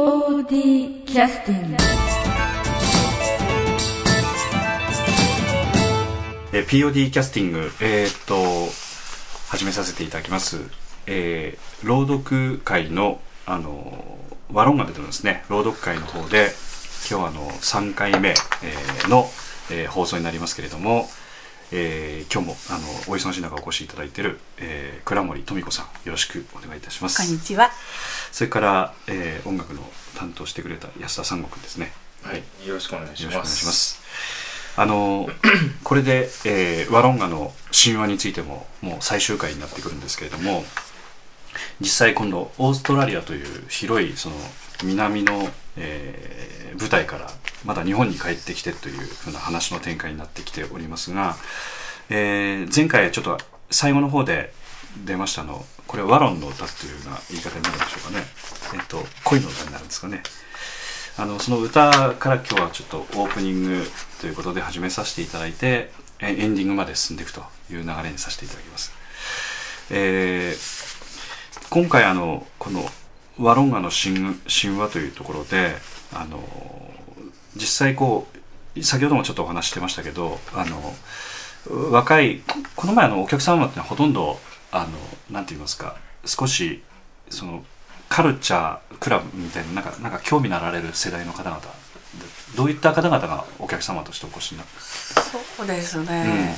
POD キャスティングえー POD キャスティング、えーっと、始めさせていただきます。えー朗読会の、あの、ワロンガでのですね、朗読会の方で、今日はあの、3回目、えーの、えー放送になりますけれども、えー今日も、あの、お忙しい中お越しいただいている、えー倉森富子さん、よろしくお願いいたします。こんにちは。それから、えー音楽の担当してくれた安田三悟くんですね。はい、よろしくお願いしよろしくお願います。します。あの これで、えーワロンガの神話についてももう最終回になってくるんですけれども実際今度オーストラリアという広いその南の、えー舞台からまだ日本に帰ってきてというふうな話の展開になってきておりますが、えー前回ちょっと最後の方で出ましたのこれはワロンの歌っていうような言い方になるんでしょうかね、えっと恋の歌になるんですかねあのその歌から今日はちょっとオープニングということで始めさせていただいてえエンディングまで進んでいくという流れにさせていただきます。えー今回あのこのワロンガの神神話というところであの実際こう先ほどもちょっとお話してましたけどあの若いこの前のお客様ってのはほとんどあのなんて言いますか少しそのカルチャークラブみたいななんかなんか興味のあられる世代の方々でどういった方々がお客様としてお越しになってそうですね。うん。や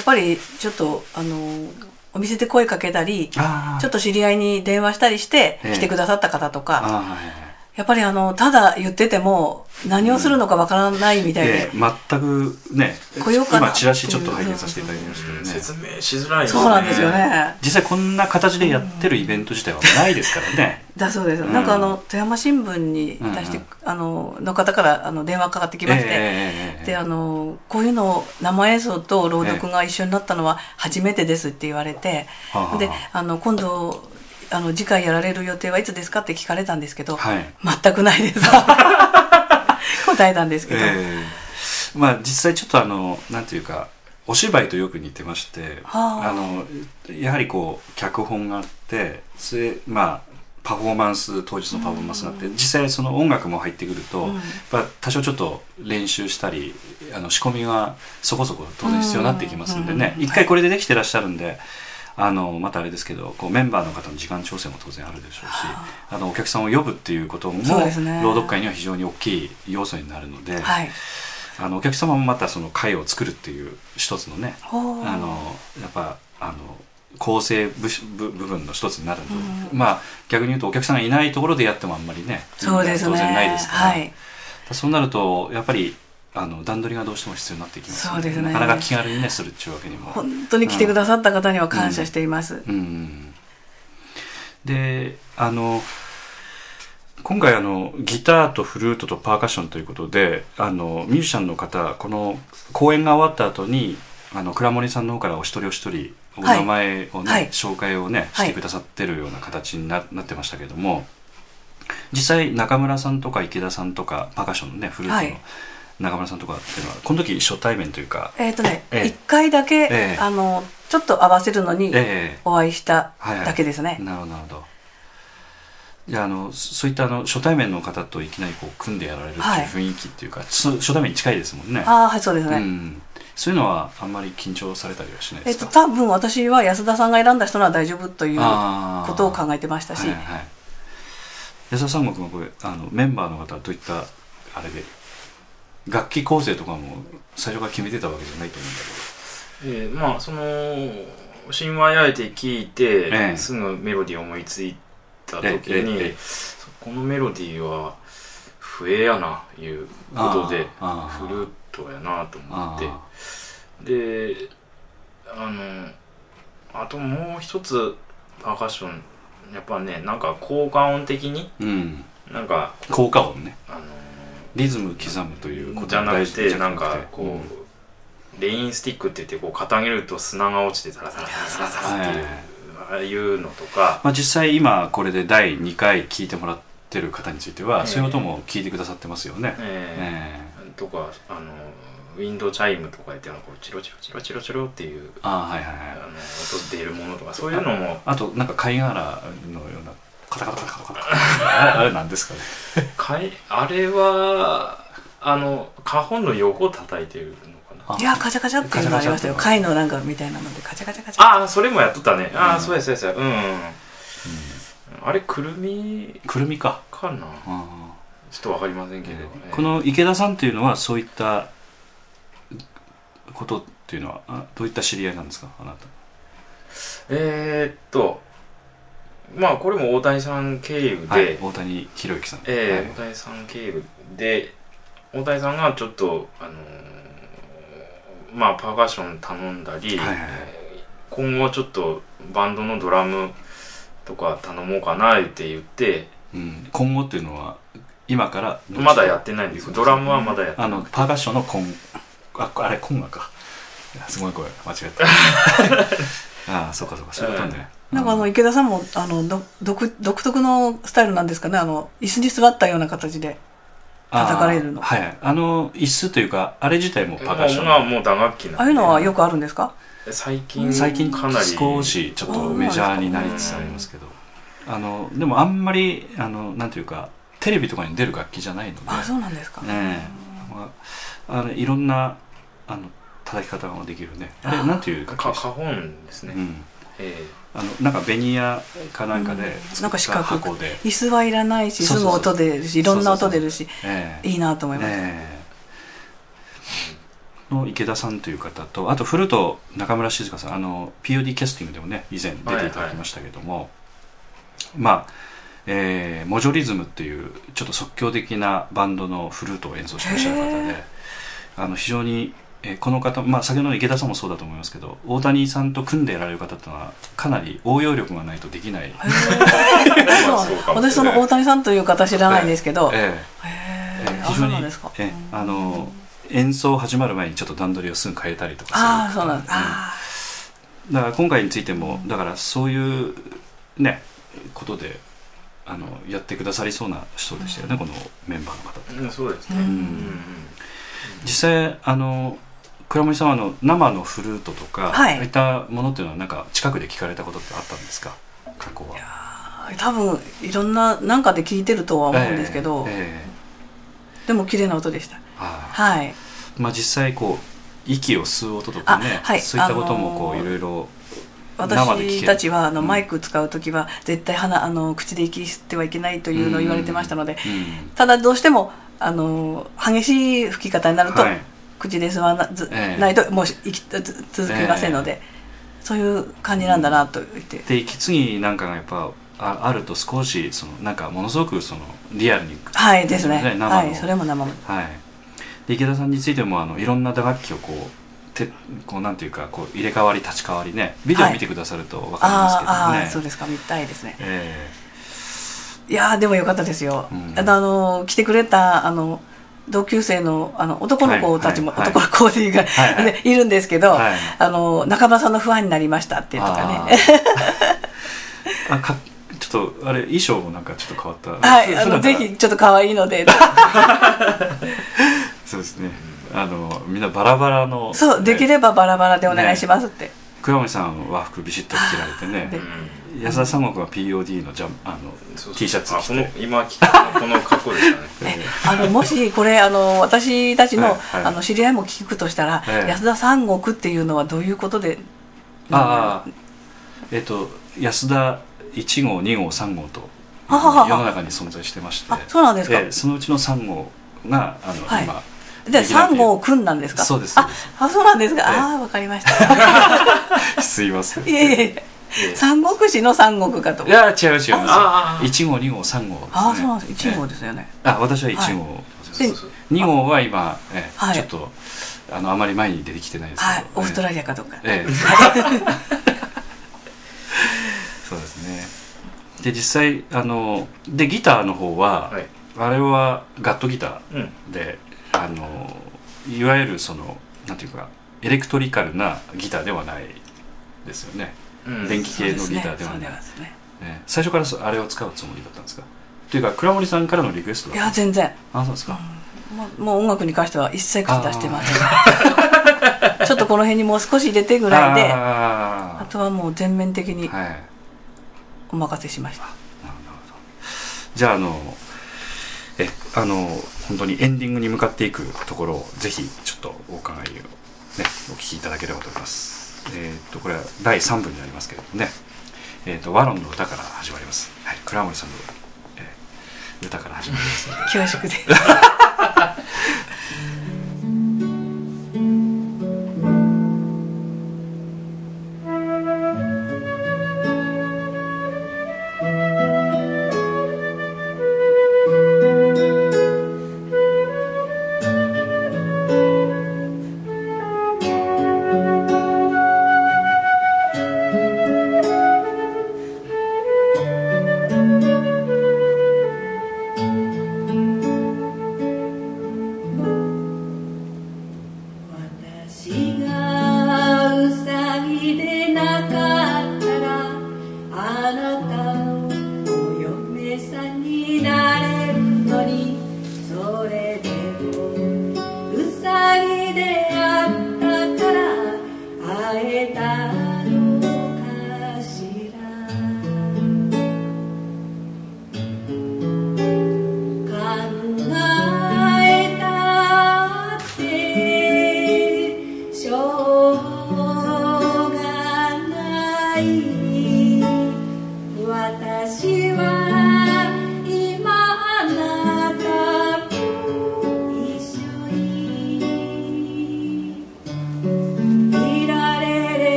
っぱりちょっとあのお店で声かけたり、ちょっと知り合いに電話したりしてええ。来てくださった方とか、あーやっぱりあのただ言ってても何をするのかわからないみたいで、で全くね来ようかな今チラシちょっと拝見させていただきましたけどね説明しづらいですね。そうなんですよ。ね。実際こんな形でやってるイベント自体はないですからね だそうです。うんなんかあの富山新聞に出して、うんあのの方からあの電話かかってきまして。ええであのこういうの生演奏と朗読が一緒になったのは初めてですって言われて、はあはあであの今度あの次回やられる予定はいつですかって聞かれたんですけど、はい。全くないです。答えたんですけど、ええ。まあ実際ちょっとあのなんていうかお芝居とよく似てまして、はあ。あのやはりこう脚本があってそれまあパフォーマンス当日のパフォーマンスがあって、実際その音楽も入ってくると、うん。やっぱ多少ちょっと練習したりあの仕込みがそこそこ当然必要になってきますんでね、うん。一回これでできてらっしゃるんで。あのまたあれですけどこうメンバーの方の時間調整も当然あるでしょうしあのお客さんを呼ぶっていうこともね。朗読会には非常に大きい要素になるので、はい。あのお客様もまたその会を作るっていう一つのねあのやっぱあの構成部部部分の一つになるので、うん。まあ逆に言うとお客さんがいないところでやってもあんまりねそうですね。当然ないですから、はい。そうなるとやっぱりあの段取りがどうしても必要になってきますのそうですね。なかなか気軽にねするっていうわけにも。本当に来てくださった方には感謝しています、うん。であの今回あのギターとフルートとパーカッションということであのミュージシャンの方この公演が終わった後にあの倉森さんの方からお一人お一人おはい名前をね、はい。紹介をねはい。してくださってるような形にななってましたけれども実際中村さんとか池田さんとかパーカッションのねフルートのはい中村さんとかっていうのはこの時初対面というか、えっ、とね、ええ。一回だけ、ええ。あのちょっと合わせるのにええ。お会いしたはいはい。だけですね、なるほどなるほど。じゃああのそそういったあの初対面の方といきなりこう組んでやられるっていうはい。雰囲気っていうか、そ初対面に近いですもんね。ああはいそうですね、うん、そういうのはあんまり緊張されたりはしないえっと、ですか、多分私は安田さんが選んだ人なら大丈夫ということを考えてましたし、はいはい、安田三国もこれあのメンバーの方はどういったあれで楽器構成とかも最初から決めてたわけじゃないと思うんだえーまあその神話やえて聞いて、ええ。すぐメロディーを思いついた時に、ええええこのメロディーは笛やないうことでフルートやなと思って。あであのあともう一つパーカッション。やっぱねなんか効果音的に？ーうん。なんか効果音ね。あのリズム刻むということじゃなくてなんかうんこう、レインスティックって言ってこう傾げると砂が落ちてザラザラザラザラっていう、ああいうのとかまあ、実際今これで第2回聞いてもらってる方については、ええそういう音も聞いてくださってますよね。ええ。ーとかあのウィンドチャイムとかやってこうチロチロチロチロチロっていうああはいはいあのはい音出るものとかそういうのも。あとなんか貝殻のようなカタカタカタカタあれあれなんですかねかいあれはあの花本の横を叩いてるのかないやカチャカチャっていうのがありましたよ貝のなんかみたいなのでカチャカチャカチャああそれもやっとったねああ、うんそうやそうやそうやうん、うん、あれくるみくるみかかなちょっとわかりませんけど、ーええこの池田さんっていうのはそういったことっていうのはどういった知り合いなんですかあなたえー、っとまあこれも大谷さん経由で、はい、大谷博之さん。えーはい。大谷さん経由で。大谷さんがちょっとあのーまあパーカッション頼んだり、はいはいえー今後ちょっとバンドのドラムとか頼もうかなって言って。うん、今後っていうのは今からまだやってないんですドラムはまだやってあない。のパーカッションのコンああれコンガか。すごい声間違った。ああそうかそうかそういうことね、なんかあの池田さんもあのど独独特のスタイルなんですかね？あの椅子に座ったような形で叩かれるの。はい。あの椅子というかあれ自体もパーカッション。まあもう打楽器ああいうのはよくあるんですか？最近最近かなり。少しちょっとメジャーになりつつありますけど。あのでもあんまりあのなんていうかテレビとかに出る楽器じゃないので。あそうなんですか、ねえ。まあ、あのいろんなあの叩き方ができるね。あれあなんていう楽器花本ですね、うん。えあのなんかベニヤかなんかでうん。作ったなんか四角。箱で、椅子はいらないしすぐ音出るしいろんな音出るしええいいなと思います、ねえ。の池田さんという方とあと古と中村静香さんあの POD キャスティングでもね以前出ていただきましたけども、まあえーモジョリズムっていうちょっと即興的なバンドのフルートを演奏してらっしゃる方へであの非常に、えーこの方、まあ、先ほどの池田さんもそうだと思いますけど大谷さんと組んでやられる方っていうのはかなり応用力がないとできない、私その大谷さんという方知らないんですけど、へえ。えあええ非常にそうなんですか、ええあの演奏始まる前にちょっと段取りをすぐ変えたりとかああそうなんです、あだから今回についてもだからそういうねことであのやってくださりそうな人でしたよね、このメンバーの方って。うん、そうですね、うんうん。実際あの倉森さんはあの生のフルートとか、はい。ああいったものっていうのはなんか近くで聞かれたことってあったんですか？過去は。あ多分いろんななんかで聞いてるとは思うんですけど、えええでも綺麗な音でした。はいはい。まあ実際こう息を吸う音とかね、あはい。そういったこともこうあのーいろいろ私たちはあのうんマイク使う時は絶対鼻あの口で息吸ってはいけないというのを言われてましたので、うんただどうしてもあの激しい吹き方になると、はい口で吸わなず、ええ。ないともう息つ続きませんので、そういう感じなんだなと言って、で息継ぎなんかがやっぱああると少しそのなんかものすごくそのリアルに。はいですね。ね。生の。はいそれも生もはい。で池田さんについてもあのいろんな打楽器をこうてこうなんていうかこう入れ替わり立ち替わりねビデオはい。見てくださると分かりますけどね、あーあーそうですか。見たいですね。え。いやーでもよかったですよ、うん。あの来てくれたあの同級生のあの男の子たちも、はいはい男の子でいはいはい。るんですけど、はい。あの中村さんのファンになりましたっていうとかあねー。あかちょっとあれ衣装もなんかちょっと変わった。はいあのぜひちょっと可愛いので。そうですね。あのみんなバラバラのそうできねればバラバラでお願いしますって、倉森さん和服ビシッと着られてね安田三国は POD のジャンあのそうそう。T シャツ着あこのて今着たこの格好でしたね。あのもしこれあの私たちの,、はいはい。あの知り合いも聞くとしたら、ええ。安田三国っていうのはどういうことでああえっ、と安田1号2号3号とはははは。世の中に存在してまして。あそうなんですか、ええそのうちの3号があの、はい。今じゃ三号くんなんですか？そうですそうあです。あそうなんですか、ええああわかりました。すいませんいえいえええ三国志の三国かと。いや違う違います。ああ1号2号3号ですね。ああそうなんです。一号えですよね、えあ私は1号、そうそうそう2号は今、ええはい。ちょっとあのあまり前に出てきてないですけど、はい。オーストラリリアかどうか、ええ。そうですね。で実際あのでギターの方は、はい。あれはガットギタうん。ーであのいわゆるそのなんていうかエレクトリカルなギターではないですよね、うん電気系のギターではない。最初からそあれを使うつもりだったんですか？というか倉森さんからのリクエストだいや全然。あそうですか、もうもう音楽に関しては一切口出してません。ちょっとこの辺にもう少し入れてぐらいでああとはもう全面的にお任せしました、ほど。じゃああのえあの本当にエンディングに向かっていくところをぜひちょっとお伺いをねお聞きいただければと思いますえっ、とこれは第3部になりますけれどもね。えっ、とワロンの歌から始まります。はい倉森さんの、えー歌から始まります恐縮です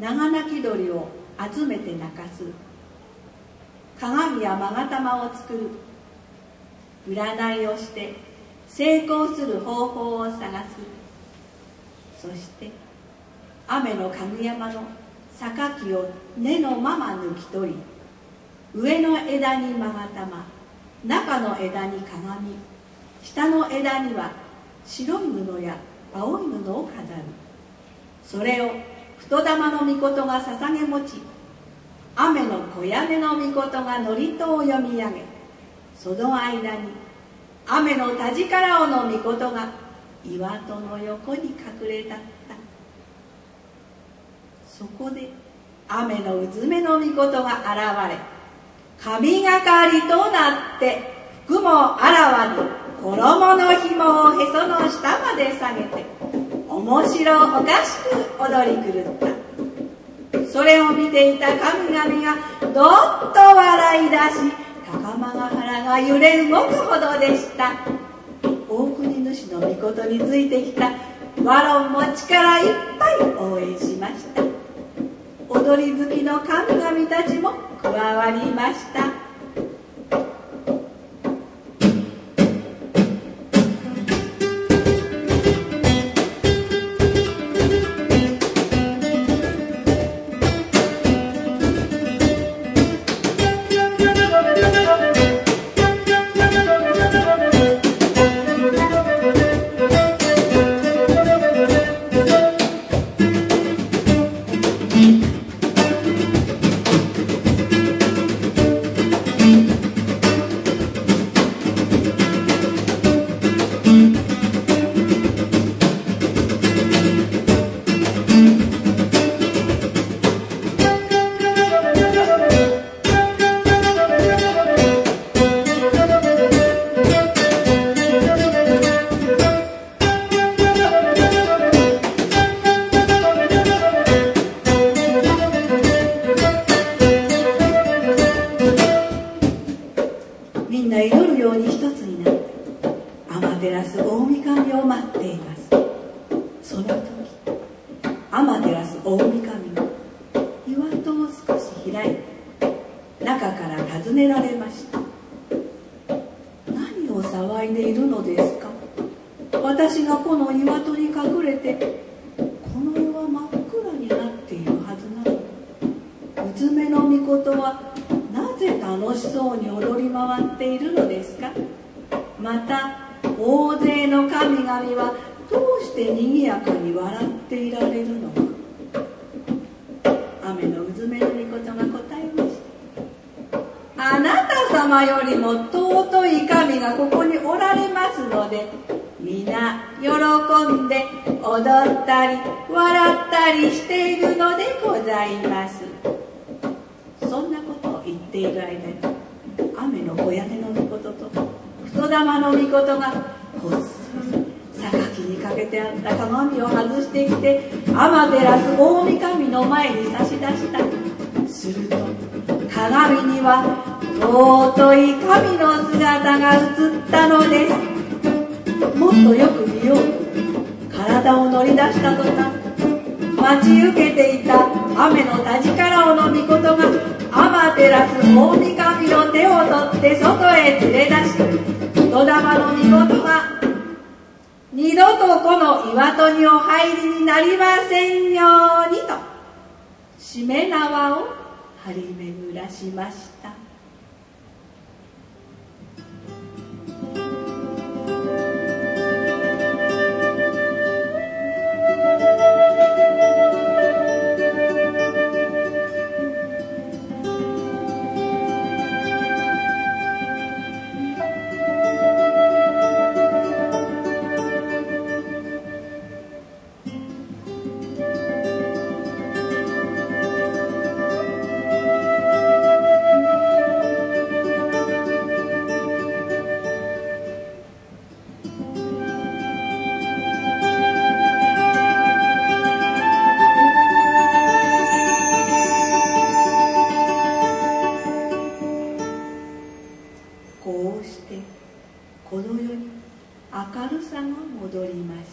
長鳴き鳥を集めて泣かす。鏡や勾玉を作る。占いをして成功する方法を探す。そして雨のかぐ山の榊を根のまま抜き取り上の枝に勾玉中の枝に鏡下の枝には白い布や青い布を飾る。それを太玉の御事が捧げ持ち雨の小屋根の御事が祝詞を読み上げその間に雨の田力をの御事が岩戸の横に隠れたった。そこで雨のうずめの御事が現れ神がかりとなって服もあらわに衣の紐をへその下まで下げて面白おかしく踊り狂ったそれを見ていた神々がどっと笑い出し高間ヶ原が揺れ動くほどでした。大国主の御事についてきたワロンも力いっぱい応援しました。踊り好きの神々たちも加わりました。にはどうして賑やかに笑っていられるのか。雨のうずめの御事が答えました。あなた様よりも尊い神がここにおられますので皆喜んで踊ったり笑ったりしているのでございます。そんなことを言っている間に雨の小屋根の御事と太玉の御事がこっそり榊にかけてあった鏡を外してきて天照大神の前に差し出したすると鏡には尊い神の姿が映ったのです。もっとよく見よう。と体を乗り出した途端待ち受けていた雨の田力をの御とが天照大神の手を取って外へ連れ出し戸玉の御事が岩戸にお入りになりませんようにとしめ縄を張り巡らしました。明るさが戻りまし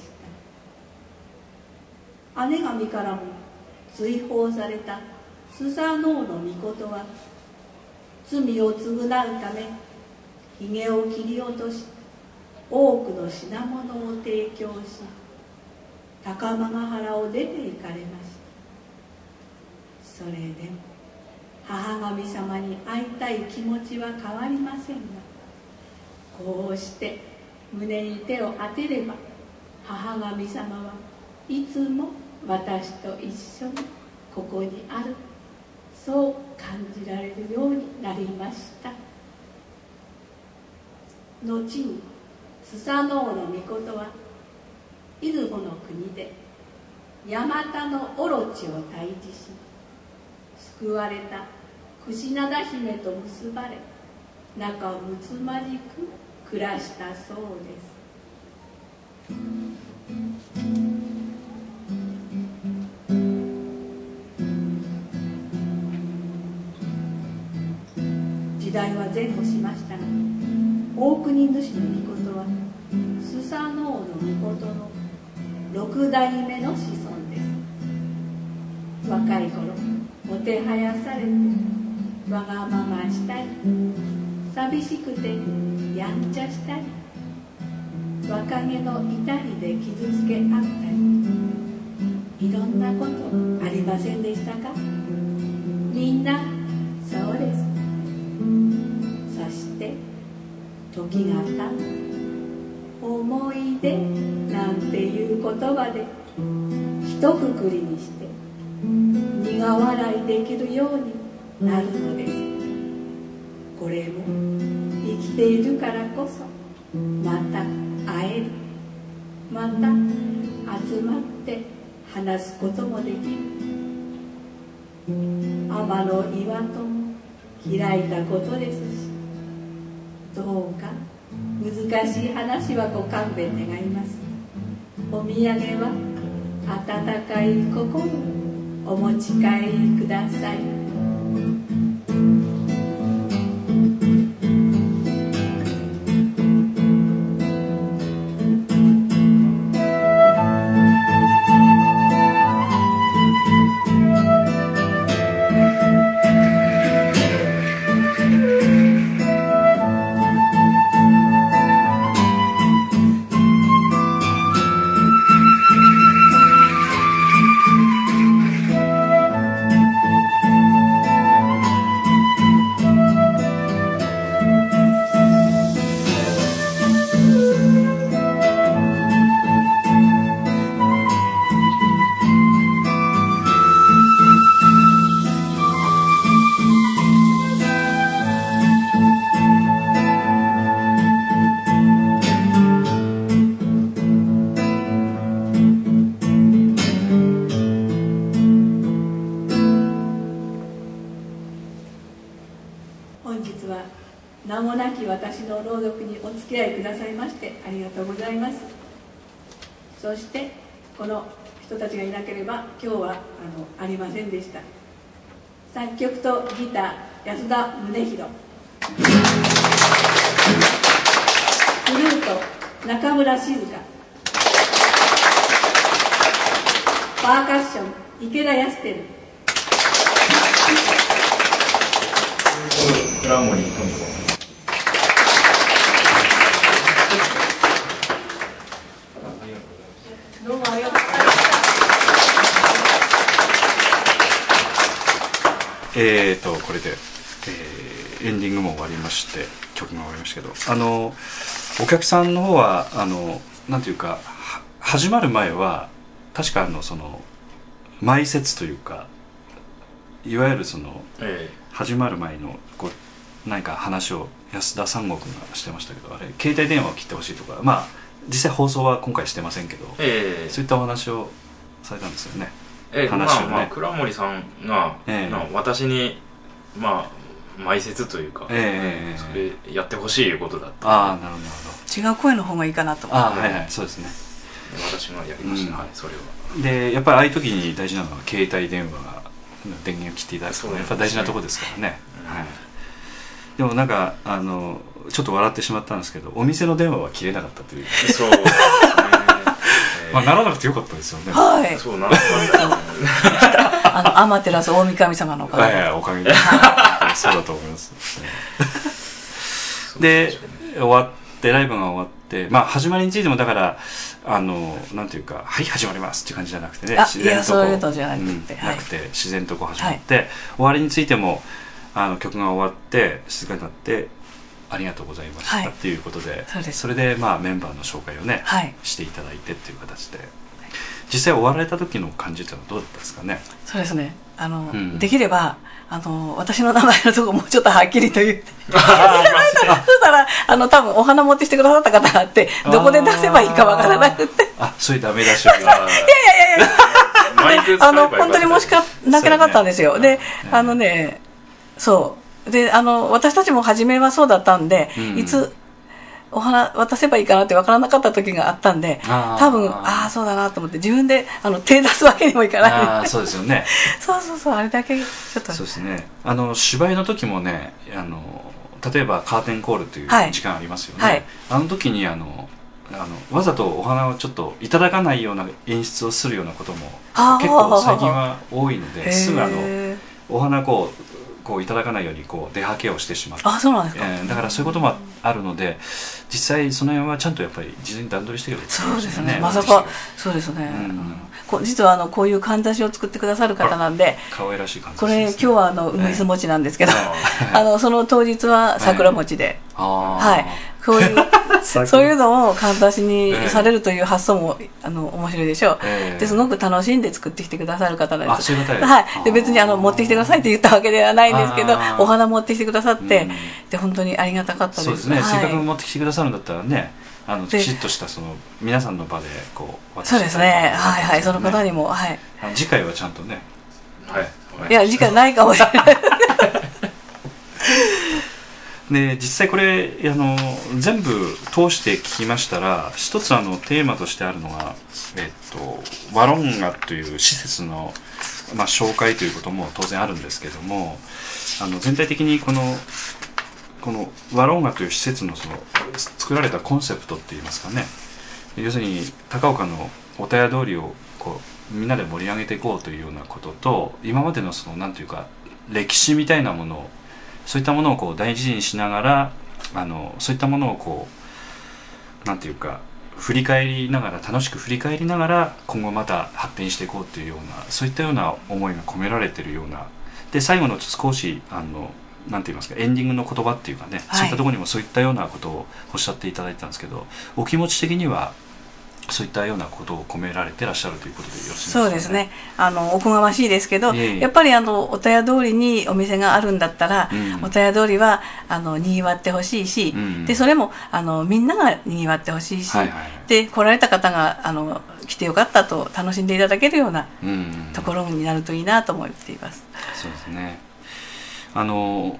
た。姉上からも追放されたスサノオの御事は罪を償うためひげを切り落とし多くの品物を提供し高間原を出て行かれました。それでも母神様に会いたい気持ちは変わりませんがこうして胸に手を当てれば母神様はいつも私と一緒にここにある。そう感じられるようになりました。後にスサノオの御事は出雲の国でヤマタのオロチを退治し救われたクシナダ姫と結ばれ仲睦まじく暮らしたそうです。時代は前後しましたが大国主の御事はスサノオの御事の六代目の子孫です。若い頃もてはやされてわがまましたり寂しくてやんちゃしたり若気の至りで傷つけ合ったりいろんなことありませんでしたか？みんなそうです。そして時が経って思い出なんていう言葉で一括りにして苦笑いできるようになるのです。これも生きているからこそまた会える。また集まって話すこともできる。天の岩とも開いたことですしどうか難しい話はご勘弁願います。お土産は温かい心をお持ち帰りください。ば今日はあのありませんでした。作曲とギター安田宗弘フルート中村静香。パーカッション池田康輝。倉森久美子どうもありがとうございましたえーとこれで、えーエンディングも終わりまして曲が終わりましたけどあのお客さんの方はあのなんていうかは始まる前は確かあのその前説というかいわゆるそのえ始まる前のこう何か話を安田三国がしてましたけどあれ携帯電話を切ってほしいとかまあ実際放送は今回してませんけどえええ。そういったお話をされたんですよねええ話をね。まあまあ倉森さんが、ええ。まあ私にまあ埋設というか、ええそれやってほしいいうことだった。ああなるほどなるほど。違う声の方がいいかなと思って。ああはいはいそうですね。私がやりました、うん。はいそれは。でやっぱりああいう時に大事なのは携帯電話が電源を切っていただくのがやっぱ大事なところですからね、うん。はい、でもなんかあのちょっと笑ってしまったんですけどお店の電話は切れなかったという、そう。ですね、ええまあ、ならなくてよかったですよね。はい。そうな。んですよあの天照大神様のおかげ。ではいはいおかげで。そうだと思います、で終わってライブが終わってまあ始まりについてもだからあのなんていうか「はい始まります」っていう感じじゃなくてね。あ自然とこいやそういうのじゃなくて。なくて自然とこう始まって、終わりについてもあの曲が終わって静かになって「ありがとうございました」はい。っていうことで、それでまあメンバーの紹介をね、はい。していただいてっていう形で。実際終わられた時の感じっていうのはどうだったですかね？そうですね。あの、うん。できればあの私の名前のとこもうちょっとはっきりと言って。そしたらあの多分お花持ってしてくださった方があってどこで出せばいいかわからなくて。あそういうダメ出しをいやいやいやマイク使えばあの本当に申し訳なかったんですよ、ね。であのねそうであの私たちも初めはそうだったんで、うん。いつお花渡せばいいかなって分からなかった時があったんで多分ああそうだなと思って自分であの手出すわけにもいかない。ああそうですよね。そうそうそうあれだけちょっと。そうですね。あの芝居の時もねあの例えばカーテンコールというはい。時間ありますよね、はい。あの時にあのあのわざとお花をちょっといただかないような演出をするようなことも結構最近は多いのですぐあのお花こうこういただかないようにこう出はけをしてしまう、あそうなんですか、えーだからそういうこともあるので実際その辺はちゃんとやっぱり事前に段取りしてるそうですね。まさかそうですね、うん。うんこ実はあのこういうかんざしを作ってくださる方なんで可愛らしい感じこれ今日はあの梅酢餅なんですけど、え あのその当日は桜餅で、あー。はいこういう そういうのをかんざしにええされるという発想もあの面白いでしょう、ええ。ですごく楽しんで作ってきてくださる方なんですはい。で別にあの持ってきてくださいって言ったわけではないんですけどお花持ってきてくださって、うん。で本当にありがたかったです。そうですね、はい。せっかく持ってきてくださるんだったらねあのできちっとしたその皆さんの場でこう渡してそうですね。はいはい。その方ににもはい。次回はちゃんとねはい。いや時間ないかもしれないで実際これあの全部通して聞きましたら一つあのテーマとしてあるのが、えっと、ワロンガという施設の、まあ、紹介ということも当然あるんですけどもあの全体的にこのこのワロンガという施設のその作られたコンセプトっていいますかね。要するに高岡のお田屋通りをこうみんなで盛り上げていこうというようなことと今までのそのなんていうか歴史みたいなものをそういったものをこう大事にしながらあのそういったものをこうなんていうか振り返りながら楽しく振り返りながら今後また発展していこうっていうようなそういったような思いが込められてるような。で最後の少しあのなんて言いますかエンディングの言葉っていうかね、はいそういったところにもそういったようなことをおっしゃっていただいたんですけどお気持ち的にはそういったようなことを込められてらっしゃるということでよろしいですか、そうですね。あのおこがましいですけど、いえいえ。やっぱりあのお田屋通りにお店があるんだったら、うん。お田屋通りはあのにぎわってほしいし、うん。でそれもあのみんながにぎわってほしいし、はいはいはい。で来られた方があの来てよかったと楽しんでいただけるようなうん。ところになるといいなと思っています。そうですね。あの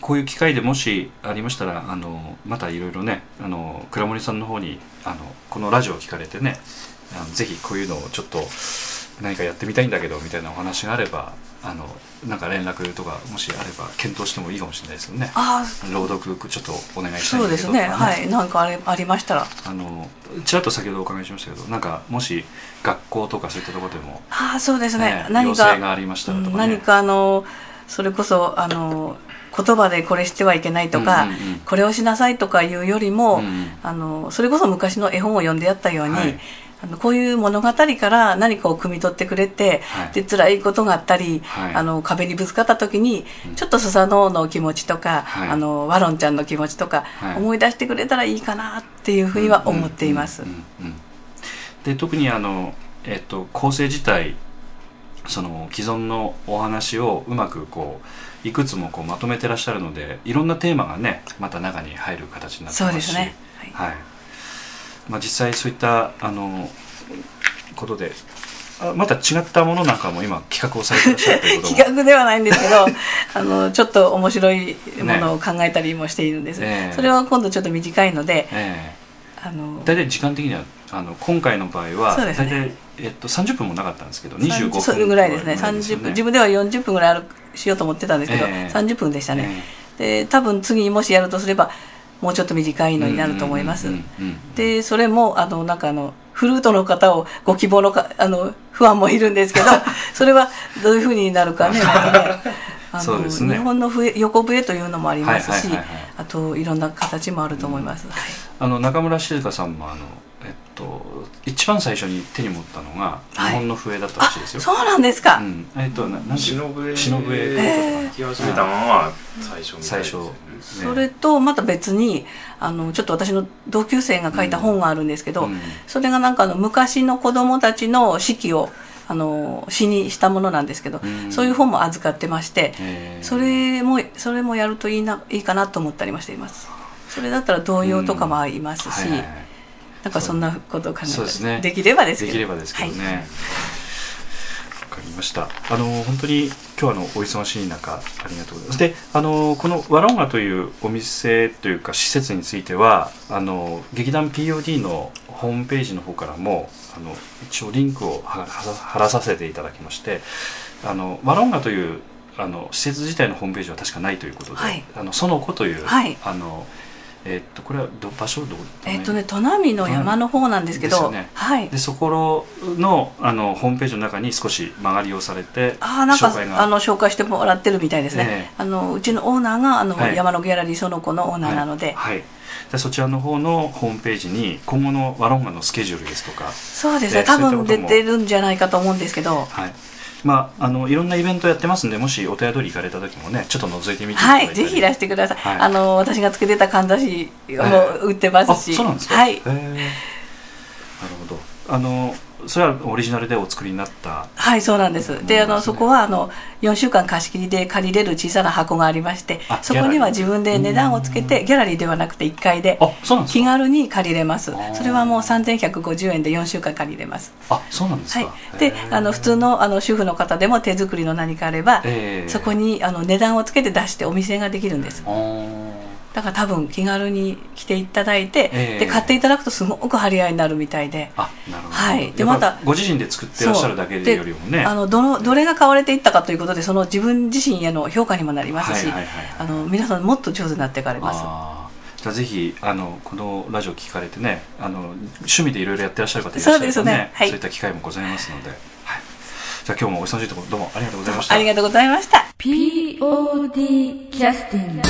こういう機会でもしありましたらあのまたいろいろねあの倉森さんの方にあのこのラジオを聞かれてねあのぜひこういうのをちょっと何かやってみたいんだけどみたいなお話があればあのなんか連絡とかもしあれば検討してもいいかもしれないですよね。あ朗読ちょっとお願いしたいんだけどそうですね。はい。なんかあれありましたら。あのちらっと先ほどお伺いしましたけどなんかもし学校とかそういったところでも、ああそうですね。ね何か要請がありましたらとかねうん何かあのそれこそあの言葉でこれしてはいけないとか、うんうんうん。これをしなさいとかいうよりも、うんうん。あのそれこそ昔の絵本を読んでやったように、はい。あのこういう物語から何かを汲み取ってくれて、はい。で辛いことがあったり、はい。あの壁にぶつかった時に、うん。ちょっとスサノオの気持ちとか、はい。あのワロンちゃんの気持ちとか、はい。思い出してくれたらいいかなっていうふうには思っています。で特にあの、えっと、構成自体その既存のお話をうまくこういくつもこうまとめてらっしゃるのでいろんなテーマがねまた中に入る形になってそうましですすね。はい。はい。まあ、実際そういったあのことであまた違ったものなんかも今企画をされてらっしゃるということも 企画ではないんですけど あのちょっと面白いものを考えたりもしているんです、ええ。それは今度ちょっと短いのでえあのえ大体時間的にはあの今回の場合はそうですね。大体、えっと、30分もなかったんですけど25分ぐらいですね。です30よ分自分では40分ぐらいあるしようと思ってたんですけど、ええ。30分でしたね、で多分次もしやるとすればもうちょっと短いのになると思います、うんうんうんうんでそれもあのなんかあのフルートの方をご希望のかあの不安もいるんですけど それはどういうふうになるかね またね。あの日本の笛横笛というのもありますし、あといろんな形もあると思います、はいあの中村静香さんもあの、と、一番最初に手に持ったのがはい。日本の笛だったらしいですよ。そうなんですか、うん、えっとななんていう忍笛忍笛え弾き始めたのは最初最初、ねそれとまた別にあのちょっと私の同級生が書いた本があるんですけど、うん。それがなんかあの昔の子供たちの式をあの詩にしたものなんですけど、うん。そういう本も預かってまして、えー。それもそれもやるといいないいかなと思ったりもしています。それだったら童謡とかも合いますし、はいはいはいなんかそんなことを考えたりそうですねできればですけどできればですけどね。はいわ、かりました。あの本当に今日はあのお忙しい中ありがとうございます。で、あのこのワロンガというお店というか施設についてはあの劇団 POD のホームページの方からもあの一応リンクをはは貼らさせていただきまして、あのワロンガというあの施設自体のホームページは確かないということで、はいあのその子という、はいあのえっとこれはど場所どこえっとね砺波の山の方なんですけど、はい。でそこのあのホームページの中に少し曲がりをされてああなんか紹介が。あの紹介してもらってるみたいですね、ええ。あのうちのオーナーがあの、はい。山のギャラリーその子のオーナーなので、はい。はい。でそちらの方のホームページに今後のワロンガのスケジュールですとか。そうですね。ええ多分出てるんじゃないかと思うんですけど。はいまあ、あのいろんなイベントやってますんでもしお手宿り行かれた時もねちょっと覗いてみてはいぜひいらしてください、はい。あの私がつけてたかんざしも売ってまあすし、そうなんですか。はい。へえなるほど。あのそれはオリジナルでお作りになった？はいそうなんです。であのそこはあの4週間貸し切りで借りれる小さな箱がありましてあそこには自分で値段をつけてギャラリーではなくて1階で気か？軽に借りれます。それはもう3150円で4週間借りれます。あそうなんですはか、い、であの普通のあの主婦の方でも手作りの何かあれば、ええ。そこにあの値段をつけて出してお店ができるんですだから多分気軽に来ていただいて、ええ。で買っていただくとすごく張り合いになるみたいで。あなるほど。はい。でまたご自身で作ってらっしゃるだけでよりもね。あのどのどれが買われていったかということでその自分自身への評価にもなりますし、はいはいあの皆さんもっと上手になっていかれます。じゃあぜひあのこのラジオ聞かれてねあの趣味でいろいろやってらっしゃる方いらっしゃるとそうですね。はい。そういった機会もございますので、はい、じゃあ今日もお忙しいところどうもありがとうございました。ありがとうございました。POD キャスティング